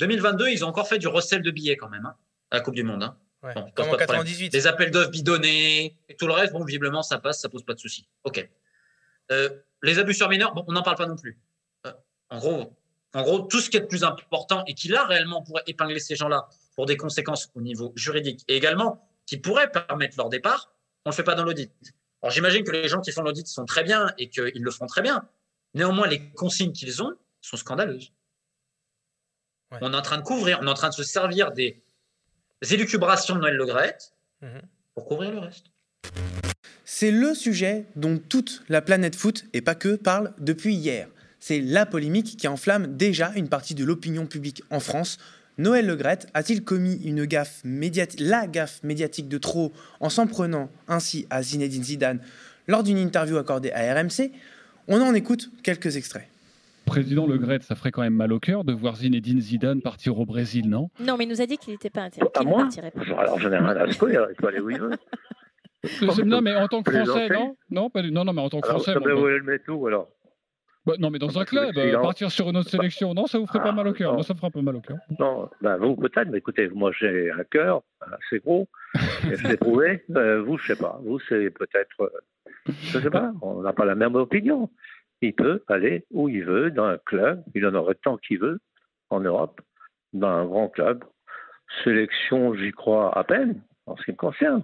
2022, ils ont encore fait du recel de billets quand même, hein, à la Coupe du Monde. Hein. comme en 98. Les appels d'offres bidonnés et tout le reste, bon, visiblement, ça passe, ça pose pas de soucis. OK. Euh, les abus sur mineurs, bon, on n'en parle pas non plus. Euh, en gros, en gros, tout ce qui est de plus important et qui là réellement pourrait épingler ces gens-là pour des conséquences au niveau juridique et également qui pourrait permettre leur départ, on ne le fait pas dans l'audit. Alors j'imagine que les gens qui font l'audit sont très bien et qu'ils le font très bien. Néanmoins, les consignes qu'ils ont sont scandaleuses. On est en train de couvrir, on est en train de se servir des élucubrations de Noël Le mhm. pour couvrir le reste. C'est le sujet dont toute la planète foot, et pas que, parle depuis hier. C'est la polémique qui enflamme déjà une partie de l'opinion publique en France. Noël Legrette a-t-il commis une gaffe médiatique, la gaffe médiatique de trop en s'en prenant ainsi à Zinedine Zidane lors d'une interview accordée à RMC On en écoute quelques extraits. Président Le ça ferait quand même mal au cœur de voir Zinedine Zidane partir au Brésil, non? Non, mais il nous a dit qu'il n'était pas intéressé. À moi? Alors j'en ai rien à secouer, il peut aller où il veut. non, mais en tant que Français, non? Non, non, non, mais en tant que Français. Ça bon, le mettre où alors? Bah, non, mais dans un club, euh, partir sur une autre sélection, non, ça vous ferait pas mal au cœur. Moi, ça me fera un peu mal au cœur. Non, bah, vous peut-être, mais écoutez, moi j'ai un cœur assez gros, et je l'ai prouvé. Euh, vous, je sais pas. Vous, c'est peut-être, euh, je sais pas, on n'a pas la même opinion. Il peut aller où il veut, dans un club, il en aurait tant qu'il veut, en Europe, dans un grand club. Sélection, j'y crois à peine, en ce qui me concerne.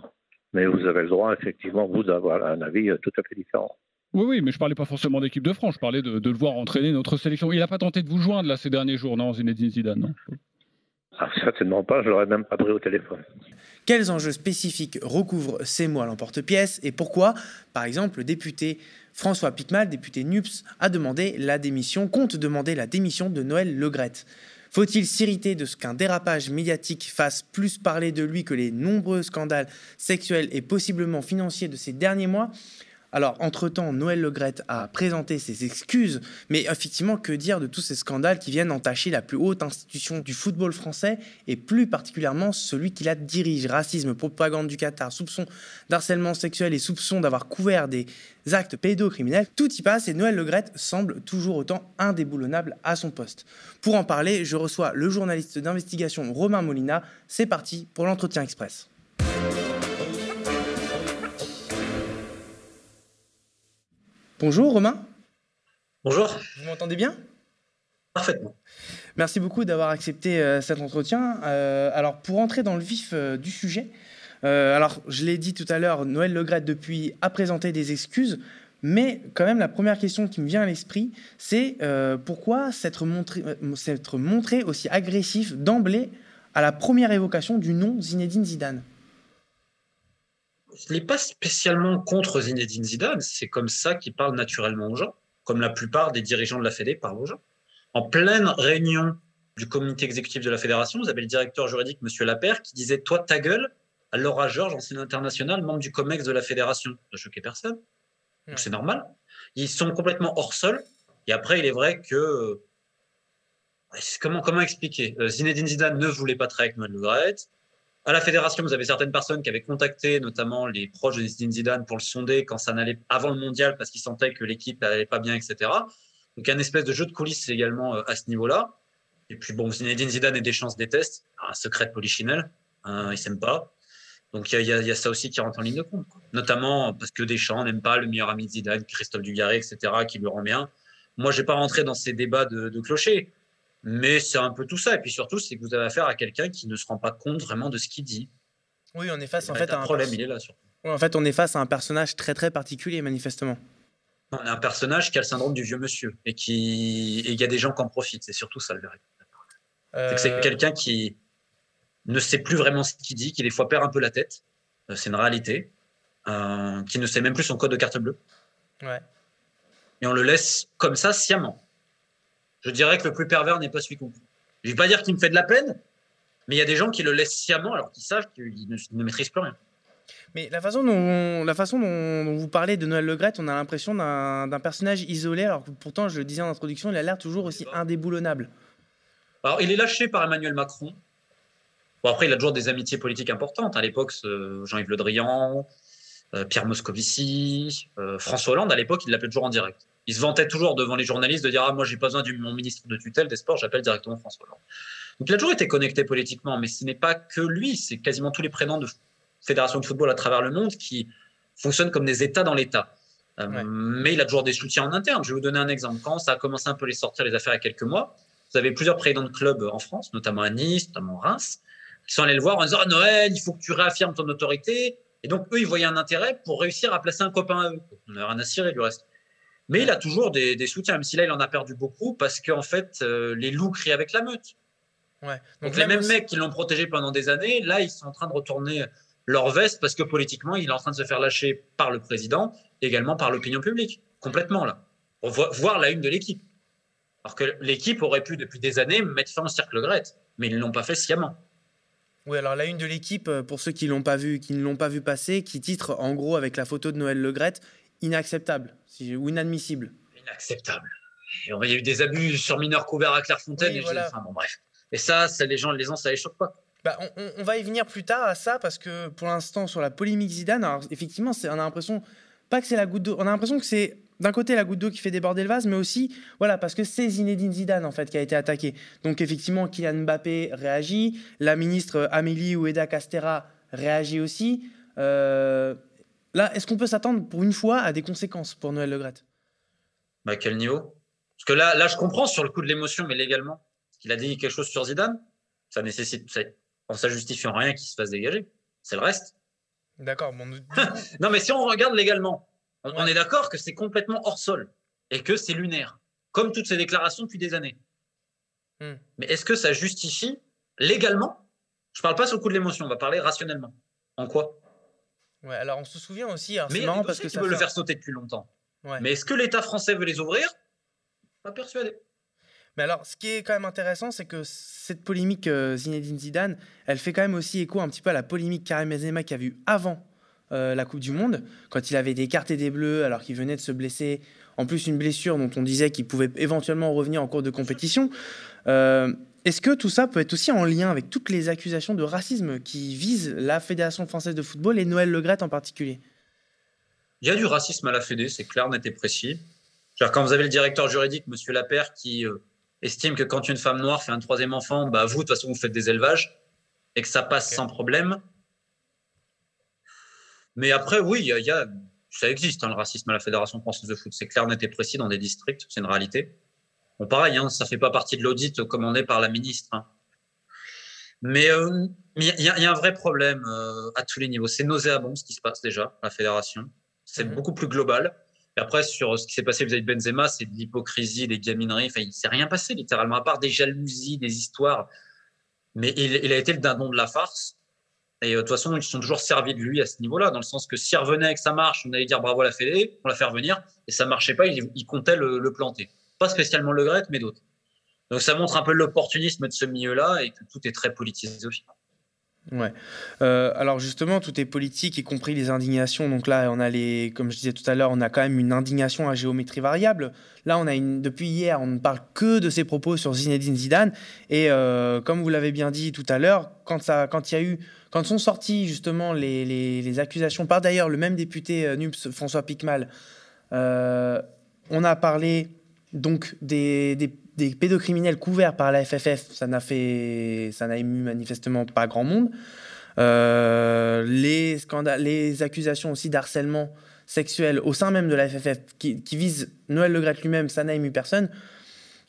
Mais vous avez le droit, effectivement, vous, d'avoir un avis tout à fait différent. Oui, oui, mais je parlais pas forcément d'équipe de France, je parlais de, le voir entraîner notre sélection. Il n'a pas tenté de vous joindre là ces derniers jours, non, Zinedine Zidane, non? Ah, Certainement pas, je l'aurais même pas pris au téléphone. Quels enjeux spécifiques recouvrent ces mots à l'emporte-pièce et pourquoi, par exemple, le député François Pitmal, député NUPS, a demandé la démission, compte demander la démission de Noël Legrette. Faut-il s'irriter de ce qu'un dérapage médiatique fasse plus parler de lui que les nombreux scandales sexuels et possiblement financiers de ces derniers mois? Alors, entre-temps, Noël Legrette a présenté ses excuses, mais effectivement, que dire de tous ces scandales qui viennent entacher la plus haute institution du football français, et plus particulièrement celui qui la dirige? Racisme, propagande du Qatar, soupçon d'harcèlement sexuel et soupçon d'avoir couvert des actes pédocriminels. Tout y passe et Noël Legrette semble toujours autant indéboulonnable à son poste. Pour en parler, je reçois le journaliste d'investigation Romain Molina. C'est parti pour l'entretien express. Bonjour Romain. Bonjour. Vous m'entendez bien? Parfaitement. Merci beaucoup d'avoir accepté euh, cet entretien. Euh, alors pour entrer dans le vif euh, du sujet, alors je l'ai dit tout à l'heure, Noël Legrette depuis a présenté des excuses, mais quand même la première question qui me vient à l'esprit, c'est pourquoi s'être montré, montré aussi agressif d'emblée à la première évocation du nom Zinedine Zidane? Je n'est pas spécialement contre Zinedine Zidane. C'est comme ça qu'il parle naturellement aux gens, comme la plupart des dirigeants de la Fédé parlent aux gens. En pleine réunion du comité exécutif de la fédération, vous avez le directeur juridique, M. Lapère, qui disait Toi, ta gueule, à Laura Georges, ancien international, membre du COMEX de la fédération. Ça choquait personne. Donc c'est normal. Ils sont complètement hors sol. Et après, il est vrai que. Comment, comment expliquer? Euh, Zinedine Zidane ne voulait pas travailler avec Noël Le à la fédération, vous avez certaines personnes qui avaient contacté, notamment les proches de Zidane, pour le sonder quand ça n'allait avant le mondial parce qu'ils sentaient que l'équipe n'allait pas bien, etc. Donc, un espèce de jeu de coulisses également euh, à ce niveau-là. Et puis, bon, Zinedine Zidane et Deschamps se détestent. Un secret polichinelle. Hein, ils s'aiment pas. Donc, il y, a ça aussi qui rentre en ligne de compte. Notamment parce que Deschamps n'aime pas le meilleur ami de Zidane, Christophe Dugarry, etc., qui lui rend bien. Moi, je vais pas rentrer dans ces débats de, de clocher. Mais c'est un peu tout ça. Et puis surtout, c'est que vous avez affaire à quelqu'un qui ne se rend pas compte vraiment de ce qu'il dit. Oui, on est face en fait à un problème. Il est là surtout. en fait, on est face à un personnage très très particulier, manifestement. On a un personnage qui a le syndrome du vieux monsieur et qui il y a des gens qui en profitent. C'est surtout ça le véritable. C'est euh, quelqu'un qui ne sait plus vraiment ce qu'il dit, qui des fois perd un peu la tête. Euh, c'est une réalité. Euh, qui ne sait même plus son code de carte bleue. Ouais. Et on le laisse comme ça sciemment je dirais que le plus pervers n'est pas celui qu'on. Je ne vais pas dire qu'il me fait de la peine, mais il y a des gens qui le laissent sciemment alors qu'ils savent qu'ils ne, maîtrisent plus rien. Mais la façon dont, la façon dont, vous parlez de Noël Legrette, on a l'impression d'un personnage isolé, alors que pourtant, je le disais en introduction, il a l'air toujours aussi indéboulonnable. Alors, il est lâché par Emmanuel Macron. Bon, après, il a toujours des amitiés politiques importantes. À l'époque, Jean-Yves Le Drian, euh, Pierre Moscovici, euh, François Hollande, à l'époque, il l'appelait toujours en direct il se vantait toujours devant les journalistes de dire Ah, moi, j'ai pas besoin de mon ministre de tutelle des sports, j'appelle directement François Hollande. Donc il a toujours été connecté politiquement, mais ce n'est pas que lui, c'est quasiment tous les présidents de fédérations de football à travers le monde qui fonctionnent comme des États dans l'État. Euh, mais il a toujours des soutiens en interne. Je vais vous donner un exemple. Quand ça a commencé un peu les sortir les affaires il y a quelques mois, vous avez plusieurs présidents de clubs en France, notamment à Nice, notamment à Reims, qui sont allés le voir en disant ah, Noël, il faut que tu réaffirmes ton autorité. Et donc, eux, ils voyaient un intérêt pour réussir à placer un copain à eux. On n'a rien à cirer du reste. Mais il a toujours des, soutiens, même si là, il en a perdu beaucoup parce qu'en fait, euh, les loups crient avec la meute. Ouais. Donc, les mêmes mecs qui l'ont protégé pendant des années, là, ils sont en train de retourner leur veste parce que politiquement, il est en train de se faire lâcher par le président, également par l'opinion publique. Complètement, là. Pour voir la une de l'équipe. Alors que l'équipe aurait pu, depuis des années, mettre fin au cercle Grette. Mais ils ne l'ont pas fait sciemment. Oui, alors la une de l'équipe, euh, pour ceux qui l'ont pas vu, qui ne l'ont pas vu passer, qui titre en gros avec la photo de Noël Legrette, inacceptable ou inadmissible. Inacceptable. Et il y a eu des abus sur mineurs couverts à Clairefontaine. et bon, bref. Et ça, ça, les gens, les gens, ça les choque pas. Bah, on, va y venir plus tard à ça parce que pour l'instant sur la polémique Zidane, alors effectivement, on a l'impression pas que c'est la goutte d'eau, on a l'impression que c'est d'un côté la goutte d'eau qui fait déborder le vase, mais aussi voilà parce que c'est Zinedine Zidane en fait qui a été attaqué. Donc effectivement, Kylian Mbappé réagit, la ministre Amélie Oueda Castera réagit aussi. Euh, là, est-ce qu'on peut s'attendre pour une fois à des conséquences pour Noël Le bah, À quel niveau? Parce que là, là, je comprends sur le coup de l'émotion, mais légalement, qu'il a dit quelque chose sur Zidane, ça nécessite, ça, ça justifie en rien qu'il se fasse dégager. C'est le reste. D'accord. non, mais si on regarde légalement, on, est d'accord que c'est complètement hors sol et que c'est lunaire, comme toutes ces déclarations depuis des années. Hmm. Mais est-ce que ça justifie légalement? Je ne parle pas sur le coup de l'émotion, on va parler rationnellement. En quoi? Ouais, alors on se souvient aussi. Mais c'est marrant parce que ça veut le faire sauter depuis longtemps. Mais est-ce que l'État français veut les ouvrir? Pas persuadé. Mais alors, ce qui est quand même intéressant, c'est que cette polémique euh, Zinedine Zidane, elle fait quand même aussi écho un petit peu à la polémique Karim Benzema qu'il a vu avant euh, la Coupe du Monde, quand il avait des cartes et des bleus alors qu'il venait de se blesser, en plus une blessure dont on disait qu'il pouvait éventuellement revenir en cours de compétition. Euh, est-ce que tout ça peut être aussi en lien avec toutes les accusations de racisme qui visent la Fédération française de football et Noël Legrette en particulier? Il y a du racisme à la Fédé, c'est clair, net et précis. quand vous avez le directeur juridique, Monsieur Lapère, qui euh, estime que quand une femme noire fait un troisième enfant, bah vous, de toute façon, vous faites des élevages et que ça passe sans problème. Mais après, oui, il y, a, ça existe, hein, le racisme à la Fédération française de foot. C'est clair, net et précis dans des districts, c'est une réalité. Bon, pareil, hein, ça ne fait pas partie de l'audit commandé par la ministre. Hein. Mais euh, il y, a un vrai problème euh, à tous les niveaux. C'est nauséabond ce qui se passe déjà à la fédération. C'est mhm. beaucoup plus global. Et après, sur ce qui s'est passé vis-à-vis de Benzema, c'est de l'hypocrisie, des gamineries. Enfin, il ne s'est rien passé littéralement, à part des jalousies, des histoires. Mais il, il a été le dindon de la farce. Et euh, de toute façon, ils se sont toujours servis de lui à ce niveau-là, dans le sens que s'il revenait avec sa marche, on allait dire bravo à la Fédé, on la fait revenir, et ça marchait pas, il, comptait le, planter. Spécialement le Gret, mais d'autres. Donc ça montre un peu l'opportunisme de ce milieu-là et que tout est très politisé au final. Ouais. Euh, alors justement, tout est politique, y compris les indignations. Donc là, on a les, comme je disais tout à l'heure, on a quand même une indignation à géométrie variable. Là, on a une, depuis hier, on ne parle que de ses propos sur Zinedine Zidane. Et euh, comme vous l'avez bien dit tout à l'heure, quand ça, quand il y a eu, quand sont sorties justement les, les, accusations par d'ailleurs le même député euh, NUPS, François Picmal, on a parlé donc des, des des pédocriminels couverts par la FFF, ça n'a fait, ça n'a ému manifestement pas grand monde. Euh, les scandales, les accusations aussi d'harcèlement sexuel au sein même de la FFF qui, qui visent Noël Le lui-même, ça n'a ému personne.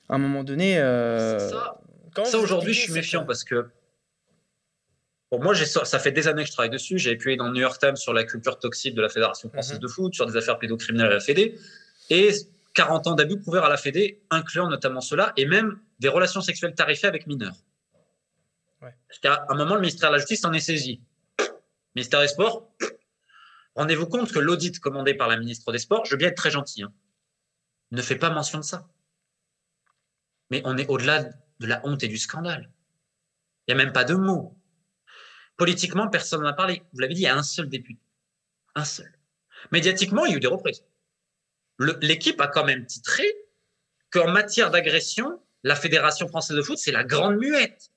À un moment donné, euh, ça, ça aujourd'hui, je suis méfiant parce que pour moi, ça fait des années que je travaille dessus. J'ai appuyé dans le New York Times sur la culture toxique de la Fédération française mhm. de foot, sur des affaires pédocriminelles à la Fédé. Et 40 ans d'abus couverts à la Fédé, incluant notamment cela, et même des relations sexuelles tarifées avec mineurs. Parce qu'à un moment, le ministère de la Justice en est saisi. Le ministère des Sports, rendez-vous compte que l'audit commandé par la ministre des Sports, je veux bien être très gentil, hein, ne fait pas mention de ça. Mais on est au-delà de la honte et du scandale. Il n'y a même pas de mots. Politiquement, personne n'en a parlé. Vous l'avez dit, il y a un seul député. Un seul. Médiatiquement, il y a eu des reprises l'équipe a quand même titré qu'en matière d'agression, la Fédération française de foot, c'est la grande muette.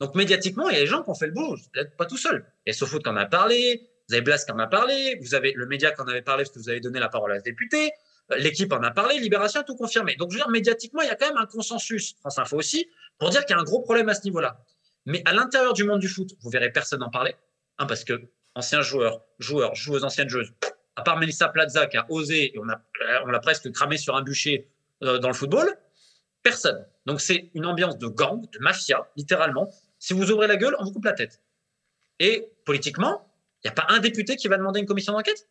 Donc médiatiquement, il y a des gens qui ont fait le boulot. Vous n'êtes pas tout seul. Il y a SoFoot qui en a parlé, vous avez Blas qui en a parlé, vous avez le média qui en avait parlé parce que vous avez donné la parole à ce député, L'équipe en a parlé, Libération a tout confirmé. Donc, je veux dire, médiatiquement, il y a quand même un consensus, France Info aussi, pour dire qu'il y a un gros problème à ce niveau-là. Mais à l'intérieur du monde du foot, vous verrez personne en parler, hein, parce que anciens joueurs, joueurs, joueuses, anciennes joueuses, à part Melissa Plaza qui a osé, et on, l'a presque cramé sur un bûcher euh, dans le football, personne. Donc c'est une ambiance de gang, de mafia, littéralement. Si vous ouvrez la gueule, on vous coupe la tête. Et politiquement, il n'y a pas un député qui va demander une commission d'enquête?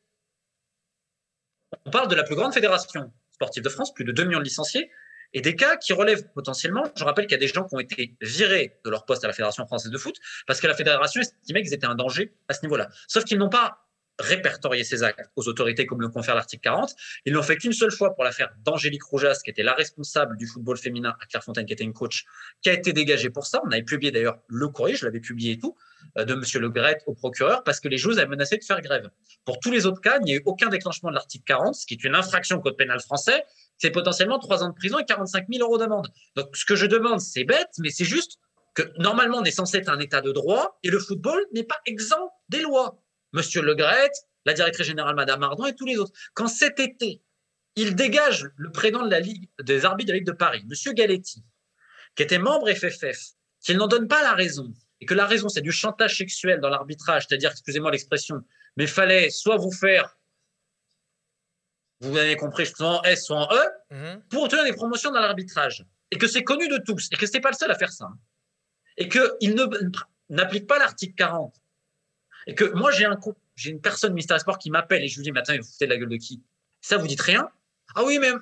On parle de la plus grande fédération sportive de France, plus de 2 millions de licenciés, et des cas qui relèvent potentiellement. Je rappelle qu'il y a des gens qui ont été virés de leur poste à la Fédération française de foot parce que la fédération estimait qu'ils étaient un danger à ce niveau-là. Sauf qu'ils n'ont pas répertorié ces actes aux autorités comme le confère l'article 40. Ils l'ont fait qu'une seule fois pour l'affaire d'Angélique Roujas, qui était la responsable du football féminin à Clairefontaine, qui était une coach, qui a été dégagée pour ça. On avait publié d'ailleurs le courrier, je l'avais publié et tout, euh, de Monsieur Le Gret au procureur, parce que les joueuses avaient menacé de faire grève. Pour tous les autres cas, il n'y a eu aucun déclenchement de l'article 40, ce qui est une infraction au code pénal français, c'est potentiellement trois ans de prison et 45 000 euros d'amende. Donc, ce que je demande, c'est bête, mais c'est juste que normalement, on est censé être un état de droit et le football n'est pas exempt des lois. Monsieur Le Gret, la directrice générale Madame Ardon et tous les autres. Quand cet été, il dégage le président de la Ligue des arbitres de la Ligue de Paris, Monsieur Galetti, qui était membre FFF, qu'il n'en donne pas la raison et que la raison c'est du chantage sexuel dans l'arbitrage, c'est-à-dire, excusez-moi l'expression, mais fallait soit vous faire vous avez compris, soit en S, soit en E, mhm. pour obtenir des promotions dans l'arbitrage. Et que c'est connu de tous, et que ce n'est pas le seul à faire ça. Hein. Et qu'il n'applique pas l'article 40. Et que moi, j'ai un j'ai une personne Mystère Sport qui m'appelle et je lui dis, mais attends, vous foutez de la gueule de qui? Ça, vous dites rien? Ah oui, même.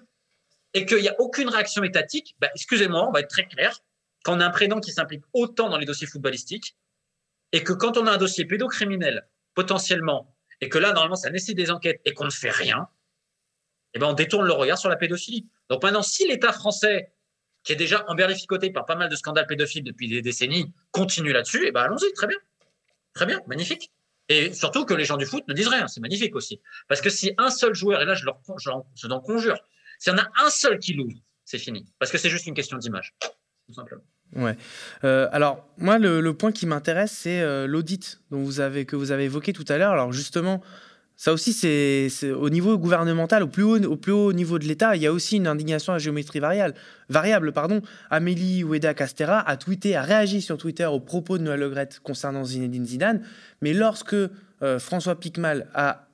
Et qu'il n'y a aucune réaction étatique, bah, excusez-moi, on va être très clair. Quand a un prénom qui s'implique autant dans les dossiers footballistiques, et que quand on a un dossier pédocriminel, potentiellement, et que là, normalement, ça nécessite des enquêtes et qu'on ne fait rien, eh ben, on détourne le regard sur la pédophilie. Donc maintenant, si l'État français, qui est déjà emberlificoté par pas mal de scandales pédophiles depuis des décennies, continue là-dessus, eh ben, allons-y, très bien. Très bien, magnifique. Et surtout que les gens du foot ne disent rien, c'est magnifique aussi. Parce que si un seul joueur, et là je leur je, je conjure, s'il y en a un seul qui l'ouvre, c'est fini. Parce que c'est juste une question d'image, tout simplement. Ouais. Euh, alors moi, le, point qui m'intéresse, c'est euh, l'audit dont vous avez que vous avez évoqué tout à l'heure. Alors justement, ça aussi, c'est au niveau gouvernemental, au plus haut, niveau de l'État, il y a aussi une indignation à géométrie variable. pardon. Amélie Oueda Castera a tweeté, a réagi sur Twitter aux propos de Noël Legrette concernant Zinedine Zidane. Mais lorsque euh, François Picmal a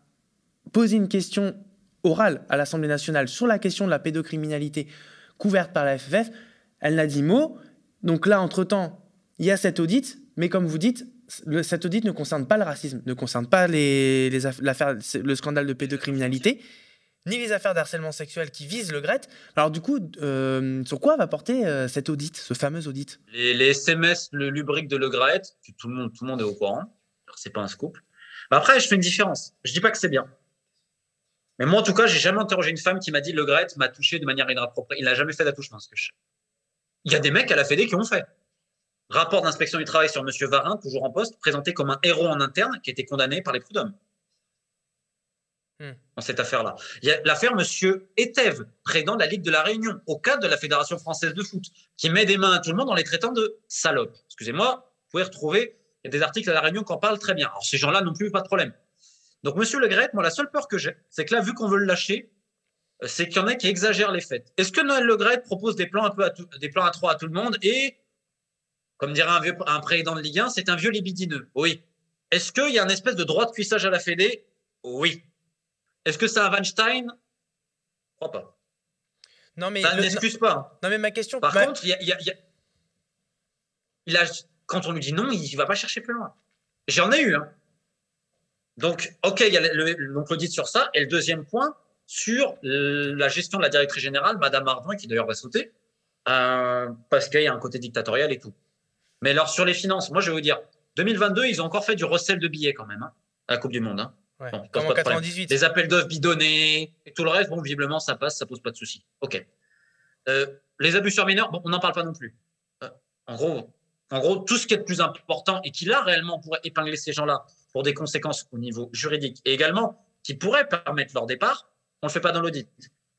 posé une question orale à l'Assemblée nationale sur la question de la pédocriminalité couverte par la FFF, elle n'a dit mot. Donc là, entre-temps, il y a cet audit, mais comme vous dites, le, cet audit ne concerne pas le racisme, ne concerne pas les, affaires, le scandale de pédocriminalité, ni les affaires d'harcèlement sexuel qui visent le GRET. Alors du coup, euh, sur quoi va porter euh, cet audit, ce fameux audit les, SMS, le lubrique de le GRET, tout le monde, est au courant. C'est pas un scoop. Après, je fais une différence. Je dis pas que c'est bien. Mais moi, en tout cas, j'ai jamais interrogé une femme qui m'a dit le GRET m'a touché de manière inappropriée. Il n'a jamais fait d'attouchement, ce que. Il y a des mecs à la Fédé qui ont fait. Rapport d'inspection du travail sur M. Varin, toujours en poste, présenté comme un héros en interne qui était condamné par les prud'hommes. Hmm. Dans cette affaire-là. Il y a l'affaire M. Etève, président de la Ligue de la Réunion, au cadre de la Fédération française de foot, qui met des mains à tout le monde en les traitant de salopes. Excusez-moi, vous pouvez retrouver, il y a des articles à la Réunion qui en parlent très bien. Alors ces gens-là non plus, pas de problème. Donc M. Le Gret, moi la seule peur que j'ai, c'est que là, vu qu'on veut le lâcher, euh, c'est qu'il y en a qui exagèrent les faits. Est-ce que Noël Le Gret propose des plans un peu à des plans à trois à tout le monde et comme dirait un, vieux, un président de Ligue 1, c'est un vieux libidineux. Oui. Est-ce qu'il y a un espèce de droit de cuissage à la Fédé? Oui. Est-ce que c'est un Weinstein? Je crois pas. Non, mais. Ça n'excuse pas. Non, mais ma question. Par contre, il, y a, il a, quand on lui dit non, il ne va pas chercher plus loin. J'en ai eu. Hein. Donc, OK, il y a l'audit sur ça. Et le deuxième point, sur la gestion de la directrice générale, Madame Ardouin, qui d'ailleurs va sauter, euh, parce qu'il y a un côté dictatorial et tout. Mais alors, sur les finances, moi, je vais vous dire, 2022, ils ont encore fait du recel de billets quand même, hein, à la Coupe du Monde. Hein. comme en 98. Des appels d'offres bidonnés et tout le reste, bon, visiblement, ça passe, ça pose pas de soucis. OK. Euh, les abus sur mineurs, bon, on n'en parle pas non plus. Euh, en gros, en gros, tout ce qui est le plus important et qui là réellement pourrait épingler ces gens-là pour des conséquences au niveau juridique et également qui pourrait permettre leur départ, on le fait pas dans l'audit.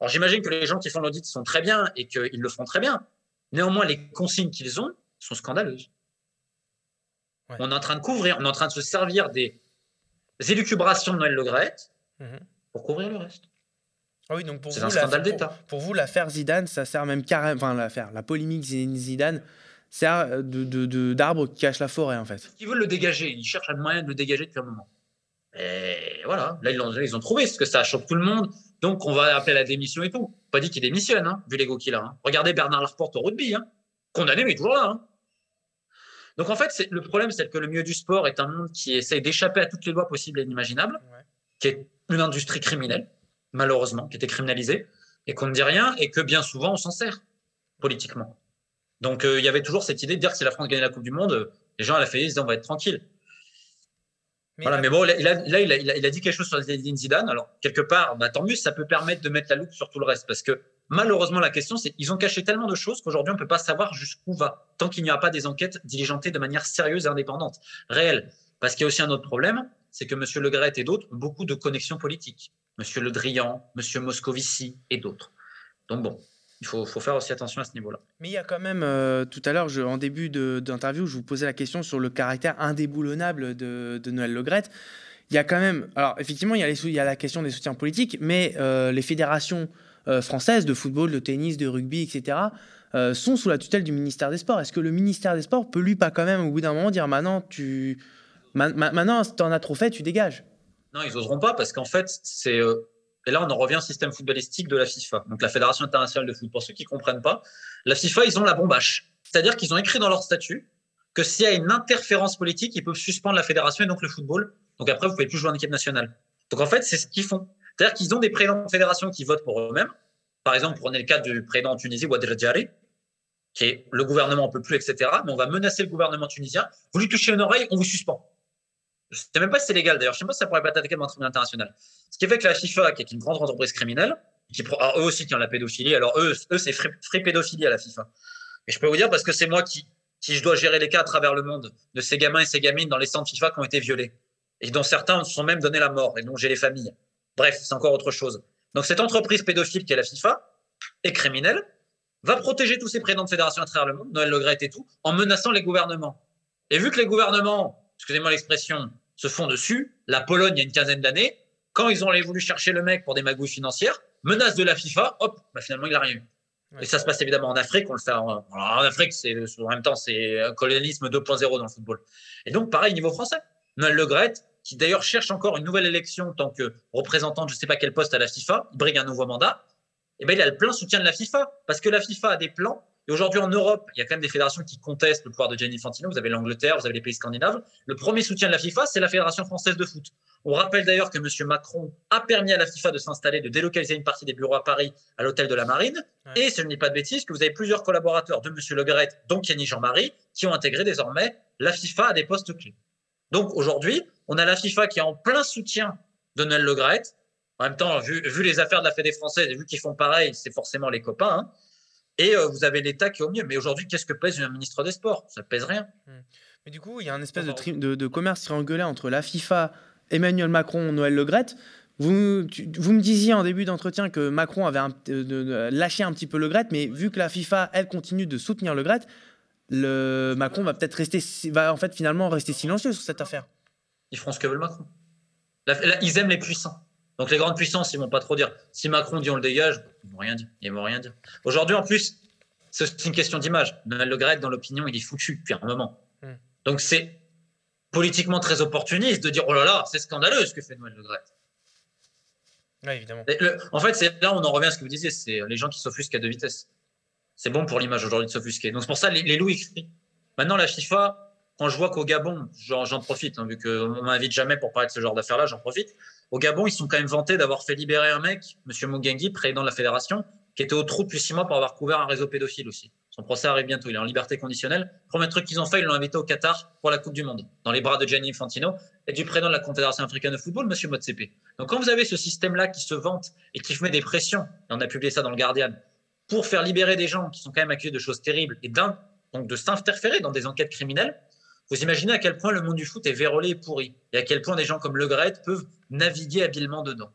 Alors j'imagine que les gens qui font l'audit sont très bien et qu'ils le font très bien. Néanmoins, les consignes qu'ils ont, sont scandaleuses. On est en train de couvrir, on est en train de se servir des élucubrations de Noël Le Gret mhm. pour couvrir le reste. Ah oui, donc pour C'est vous, un scandale l'affaire- d'État. Pour, pour vous, l'affaire Zidane, ça sert même carrément. Enfin, l'affaire, la polémique Zidane sert de, de, de- d'arbre qui cache la forêt, en fait. Ils veulent le dégager. Ils cherchent un moyen de le dégager depuis un moment. Et voilà, là, ils, l'ont- ils ont trouvé, parce que ça choque tout le monde. Donc, on va appeler à la démission et tout. Pas dit qu'il démissionne, hein, vu l'ego qu'il a. hein. Regardez Bernard Laporte au rugby. Hein. Condamné, mais toujours là. Donc, en fait, le problème, c'est que le milieu du sport est un monde qui essaye d'échapper à toutes les lois possibles et inimaginables, Ouais. qui est une industrie criminelle, malheureusement, qui était criminalisée, et qu'on ne dit rien, et que bien souvent, on s'en sert politiquement. Donc, euh, il y avait toujours cette idée de dire que si la France gagnait la Coupe du Monde, euh, les gens à la Fédé disaient on va être tranquille. Mais Voilà, là- mais bon, là, il a, là, il a, il a- il a dit quelque chose sur Zidane. Alors, quelque part, bah, tant mieux, ça peut permettre de mettre la loupe sur tout le reste. Parce que malheureusement, la question, c'est ils ont caché tellement de choses qu'aujourd'hui, on ne peut pas savoir jusqu'où va, tant qu'il n'y aura pas des enquêtes diligentées de manière sérieuse et indépendante, réelle. Parce qu'il y a aussi un autre problème, c'est que M. Le Gret et d'autres ont beaucoup de connexions politiques. M. Le Drian, M. Moscovici et d'autres. Donc bon, il faut, faire aussi attention à ce niveau-là. Mais il y a quand même, euh, tout à l'heure, en début d'interview, je vous posais la question sur le caractère indéboulonnable de, de Noël Legrette. Il y a quand même, alors effectivement, il y a, la question des soutiens politiques, mais euh, les fédérations euh, françaises de football, de tennis, de rugby, etc., euh, sont sous la tutelle du ministère des Sports. Est-ce que le ministère des Sports peut lui pas quand même, au bout d'un moment, dire maintenant, tu, ma- ma- maintenant, t'en as trop fait, tu dégages? Non, ils oseront pas parce qu'en fait, c'est. et là, on en revient au système footballistique de la FIFA, donc la Fédération internationale de foot. Pour ceux qui comprennent pas, la FIFA, ils ont la bombache. C'est-à-dire qu'ils ont écrit dans leur statut que s'il y a une interférence politique, ils peuvent suspendre la fédération et donc le football. Donc après, vous pouvez plus jouer en équipe nationale. Donc en fait, c'est ce qu'ils font. C'est-à-dire qu'ils ont des présidents de fédération qui votent pour eux-mêmes. Par exemple, prenez le cas du président en Tunisie, Ouad Jari, qui est le gouvernement ne peut plus, etc. Mais on va menacer le gouvernement tunisien. Vous lui touchez une oreille, on vous suspend. Je ne sais même pas si c'est légal d'ailleurs. Je ne sais pas si ça pourrait pas être attaqué devant un tribunal international. Ce qui fait que la FIFA, qui est une grande entreprise criminelle, qui, alors, eux aussi qui ont la pédophilie, alors eux, eux c'est free pédophilie à la FIFA. Et je peux vous dire parce que c'est moi qui, qui je dois gérer les cas à travers le monde de ces gamins et ces gamines dans les centres FIFA qui ont été violés et dont certains se sont même donné la mort et dont j'ai les familles. Bref, c'est encore autre chose. Donc cette entreprise pédophile qui est la FIFA est criminelle, va protéger tous ces présidents de fédération à travers le monde, Noël Le Gret et tout, en menaçant les gouvernements. Et vu que les gouvernements, excusez-moi l'expression, se font dessus, la Pologne, il y a une quinzaine d'années, quand ils ont voulu chercher le mec pour des magouilles financières, menace de la FIFA, hop, bah finalement il a rien eu. Et ça se passe évidemment en Afrique, on le fait en, Afrique, c'est en même temps c'est un colonialisme 2.0 dans le football. Et donc pareil niveau français. Noël Le Gret, qui d'ailleurs cherche encore une nouvelle élection en tant que représentant de je ne sais pas quel poste à la FIFA, il brigue un nouveau mandat, et ben il a le plein soutien de la FIFA, parce que la FIFA a des plans. Et aujourd'hui en Europe, il y a quand même des fédérations qui contestent le pouvoir de Gianni Infantino. Vous avez l'Angleterre, vous avez les pays scandinaves. Le premier soutien de la FIFA, c'est la Fédération française de foot. On rappelle d'ailleurs que M. Macron a permis à la FIFA de s'installer, de délocaliser une partie des bureaux à Paris à l'hôtel de la Marine. Ouais. Et si je ne dis pas de bêtises, que vous avez plusieurs collaborateurs de M. Le Gret, dont Kenny Jean-Marie, qui ont intégré désormais la FIFA à des postes clés. Donc aujourd'hui, on a la FIFA qui est en plein soutien de Noël Le Gret. En même temps, vu, vu les affaires de la Fédé française et vu qu'ils font pareil, c'est forcément les copains. hein. Et euh, vous avez l'État qui est au mieux. Mais aujourd'hui, qu'est-ce que pèse un ministre des Sports? Ça pèse rien. Mais du coup, il y a un espèce de, Enfin, tri- de, de commerce triangulaire entre la FIFA, Emmanuel Macron, Noël Le Gret. Vous, tu- vous me disiez en début d'entretien que Macron avait un- de- de- lâché un petit peu Le Gret, mais vu que la FIFA, elle, continue de soutenir Le Gret, le Macron va peut-être rester, va en fait finalement rester silencieux sur cette affaire. Ils feront ce que veut le Macron. La- la- ils aiment les puissants. Donc les grandes puissances, ils vont pas trop dire. Si Macron dit on le dégage, ils vont rien dire. Ils vont rien dire. Aujourd'hui, en plus, c'est une question d'image. Noël Le Gret, dans l'opinion, il est foutu depuis un moment. Hmm. Donc c'est politiquement très opportuniste de dire oh là là, c'est scandaleux ce que fait Noël Le Gret. Oui, évidemment. Le- en fait, c'est là on en revient à ce que vous disiez, c'est les gens qui s'offusquent à deux vitesses. C'est bon pour l'image aujourd'hui de s'offusquer. Donc c'est pour ça les, les loups crient. Maintenant la FIFA, quand je vois qu'au Gabon, j'en profite, hein, vu qu'on m'invite jamais pour parler de ce genre d'affaires-là, j'en profite. Au Gabon, ils sont quand même vantés d'avoir fait libérer un mec, Monsieur Mugengi, président de la fédération, qui était au trou depuis six mois pour avoir couvert un réseau pédophile aussi. Son procès arrive bientôt, il est en liberté conditionnelle. Premier truc qu'ils ont fait, ils l'ont invité au Qatar pour la Coupe du Monde, dans les bras de Gianni Infantino et du président de la Confédération africaine de football, Monsieur Motsepe. Donc quand vous avez ce système-là qui se vante et qui met des pressions, et on a publié ça dans le Guardian, pour faire libérer des gens qui sont quand même accusés de choses terribles et d'un, donc de s'interférer dans des enquêtes criminelles, vous imaginez à quel point le monde du foot est vérolé et pourri, et à quel point des gens comme Le Gret peuvent naviguer habilement dedans.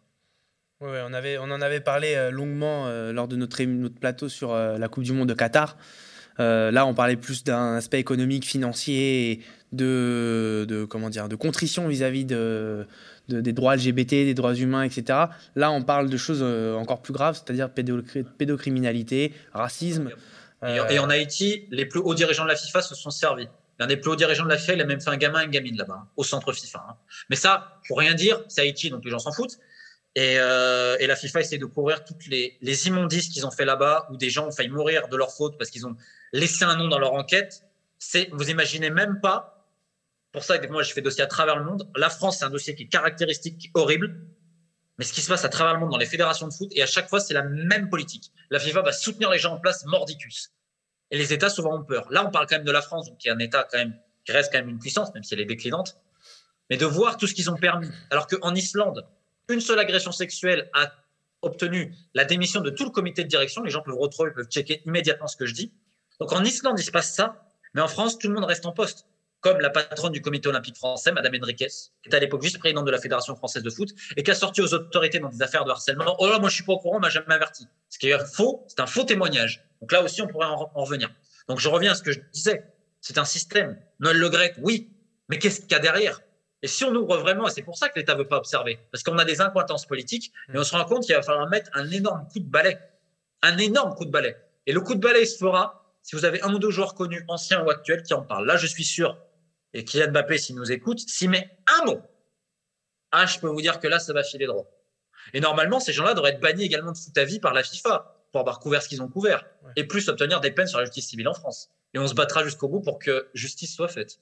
Ouais, on, avait, on en avait parlé euh, longuement euh, lors de notre, notre plateau sur euh, la Coupe du Monde de Qatar. Là, on parlait plus d'un aspect économique, financier, de, de comment dire, de contrition vis-à-vis de, des droits LGBT, des droits humains, etc. Là, on parle de choses euh, encore plus graves, c'est-à-dire pédocriminalité, racisme. Et, en Haïti, les plus hauts dirigeants de la FIFA se sont servis. L'un des plus hauts dirigeants de la FIFA, il a même fait un gamin et une gamine là-bas, hein, au centre FIFA. Hein. Mais ça, pour rien dire, c'est Haïti, donc les gens s'en foutent. Et, euh, et, la FIFA essaie de couvrir toutes les, les immondices qu'ils ont fait là-bas, où des gens ont failli mourir de leur faute parce qu'ils ont laissé un nom dans leur enquête. C'est, vous imaginez même pas. Pour ça que moi, je fais dossier à travers le monde. La France, c'est un dossier qui est caractéristique, qui est horrible. Mais ce qui se passe à travers le monde dans les fédérations de foot, et à chaque fois, c'est la même politique. La FIFA va soutenir les gens en place mordicus. Et les États souvent ont peur. Là, on parle quand même de la France, qui est un État quand même, qui reste quand même une puissance, même si elle est déclinante. Mais de voir tout ce qu'ils ont permis. Alors qu'en Islande, une seule agression sexuelle a obtenu la démission de tout le comité de direction. Les gens peuvent retrouver, peuvent checker immédiatement ce que je dis. Donc en Islande, il se passe ça, mais en France, tout le monde reste en poste. Comme la patronne du comité olympique français, Madame Henriquez, qui était à l'époque vice-présidente de la Fédération française de foot et qui a sorti aux autorités dans des affaires de harcèlement. Oh là, moi je suis pas au courant, m'a jamais averti. Ce qui est faux, c'est un faux témoignage. Donc là aussi, on pourrait en, revenir. Donc je reviens à ce que je disais. C'est un système. Noël Le Grec, oui, mais qu'est-ce qu'il y a derrière? Et si on ouvre vraiment, et c'est pour ça que l'État ne veut pas observer, parce qu'on a des incointances politiques, mais on se rend compte qu'il va falloir mettre un énorme coup de balai. Un énorme coup de balai. Et le coup de balai se fera si vous avez un ou deux joueurs connus, anciens ou actuels, qui en parlent. Là, je suis sûr, et Kylian Mbappé, s'il nous écoute, s'il met un mot, ah, je peux vous dire que là, ça va filer droit. Et normalement, ces gens-là devraient être bannis également de foot à vie par la FIFA pour avoir couvert ce qu'ils ont couvert, et plus obtenir des peines sur la justice civile en France. Et on se battra jusqu'au bout pour que justice soit faite.